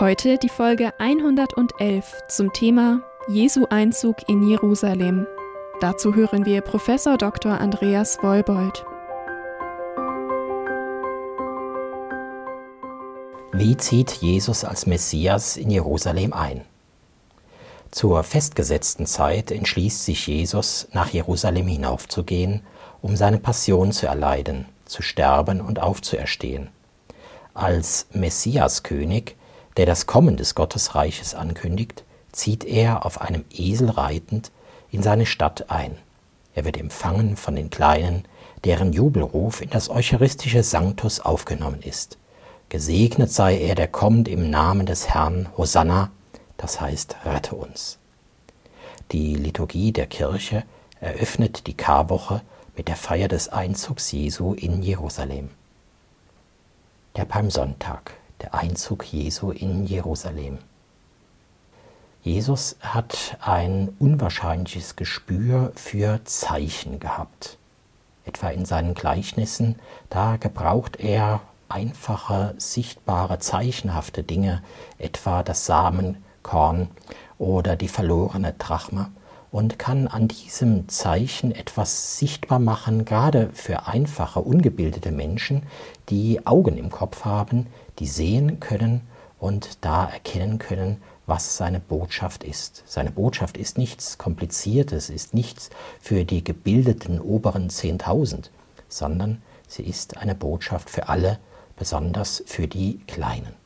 Heute die Folge 111 zum Thema Jesu Einzug in Jerusalem. Dazu hören wir Professor Dr. Andreas Wolbold. Wie zieht Jesus als Messias in Jerusalem ein? Zur festgesetzten Zeit entschließt sich Jesus, nach Jerusalem hinaufzugehen, um seine Passion zu erleiden, zu sterben und aufzuerstehen. Als Messiaskönig der das Kommen des Gottesreiches ankündigt, zieht er auf einem Esel reitend in seine Stadt ein. Er wird empfangen von den Kleinen, deren Jubelruf in das eucharistische Sanctus aufgenommen ist. Gesegnet sei er, der kommt im Namen des Herrn, Hosanna, das heißt, rette uns. Die Liturgie der Kirche eröffnet die Karwoche mit der Feier des Einzugs Jesu in Jerusalem. Der Palmsonntag der Einzug Jesu in Jerusalem. Jesus hat ein unwahrscheinliches Gespür für Zeichen gehabt. Etwa in seinen Gleichnissen, da gebraucht er einfache, sichtbare, zeichenhafte Dinge, etwa das Samenkorn oder die verlorene Drachme, und kann an diesem Zeichen etwas sichtbar machen, gerade für einfache, ungebildete Menschen, die Augen im Kopf haben, die sehen können und da erkennen können, was seine Botschaft ist. Seine Botschaft ist nichts Kompliziertes, ist nichts für die gebildeten oberen Zehntausend, sondern sie ist eine Botschaft für alle, besonders für die Kleinen.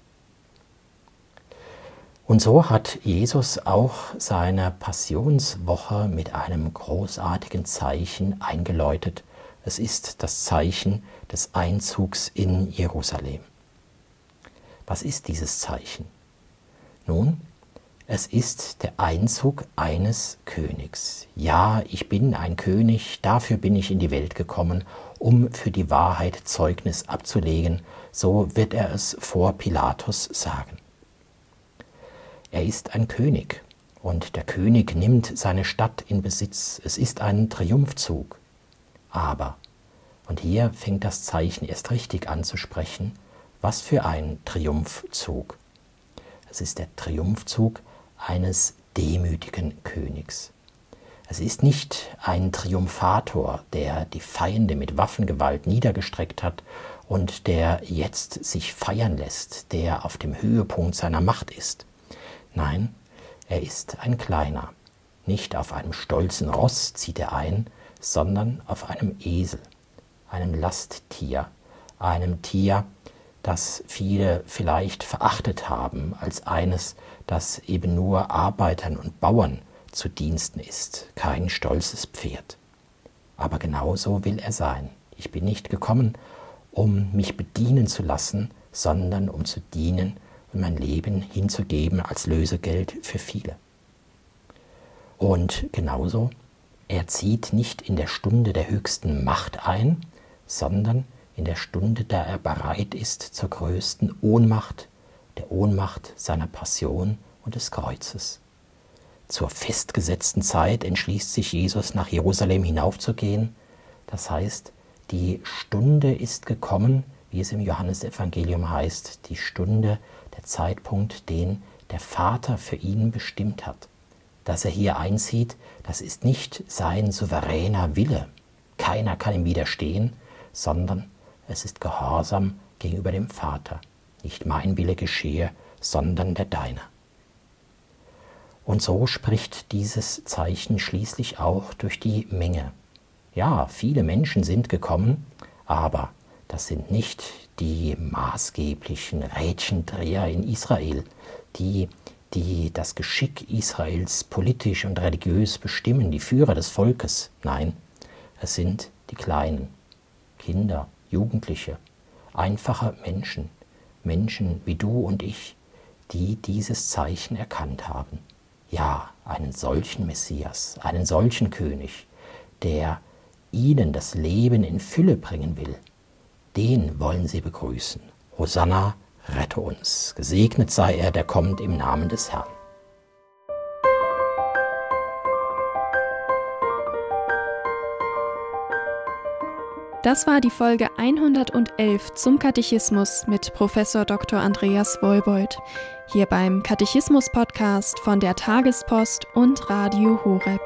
Und so hat Jesus auch seine Passionswoche mit einem großartigen Zeichen eingeläutet. Es ist das Zeichen des Einzugs in Jerusalem. Was ist dieses Zeichen? Nun, es ist der Einzug eines Königs. Ja, ich bin ein König, dafür bin ich in die Welt gekommen, um für die Wahrheit Zeugnis abzulegen, so wird er es vor Pilatus sagen. Er ist ein König und der König nimmt seine Stadt in Besitz. Es ist ein Triumphzug. Aber, und hier fängt das Zeichen erst richtig an zu sprechen, was für ein Triumphzug. Es ist der Triumphzug eines demütigen Königs. Es ist nicht ein Triumphator, der die Feinde mit Waffengewalt niedergestreckt hat und der jetzt sich feiern lässt, der auf dem Höhepunkt seiner Macht ist. Nein, er ist ein kleiner. Nicht auf einem stolzen Ross zieht er ein, sondern auf einem Esel, einem Lasttier, einem Tier, das viele vielleicht verachtet haben als eines, das eben nur Arbeitern und Bauern zu Diensten ist, kein stolzes Pferd. Aber genauso will er sein. Ich bin nicht gekommen, um mich bedienen zu lassen, sondern um zu dienen mein Leben hinzugeben als Lösegeld für viele. Und genauso, er zieht nicht in der Stunde der höchsten Macht ein, sondern in der Stunde, da er bereit ist zur größten Ohnmacht, der Ohnmacht seiner Passion und des Kreuzes. Zur festgesetzten Zeit entschließt sich Jesus, nach Jerusalem hinaufzugehen. Das heißt, die Stunde ist gekommen, wie es im Johannesevangelium heißt, die Stunde der Zeitpunkt, den der Vater für ihn bestimmt hat. Dass er hier einzieht, das ist nicht sein souveräner Wille. Keiner kann ihm widerstehen, sondern es ist Gehorsam gegenüber dem Vater. Nicht mein Wille geschehe, sondern der deine. Und so spricht dieses Zeichen schließlich auch durch die Menge. Ja, viele Menschen sind gekommen, aber das sind nicht die maßgeblichen Rädchendreher in Israel, die, die das Geschick Israels politisch und religiös bestimmen, die Führer des Volkes. Nein, es sind die Kleinen, Kinder, Jugendliche, einfache Menschen, Menschen wie du und ich, die dieses Zeichen erkannt haben. Ja, einen solchen Messias, einen solchen König, der ihnen das Leben in Fülle bringen will, den wollen sie begrüßen. Hosanna, rette uns. Gesegnet sei er, der kommt im Namen des Herrn. Das war die Folge 111 zum Katechismus mit Professor Dr. Andreas Wolbold. Hier beim Katechismus-Podcast von der Tagespost und Radio Horeb.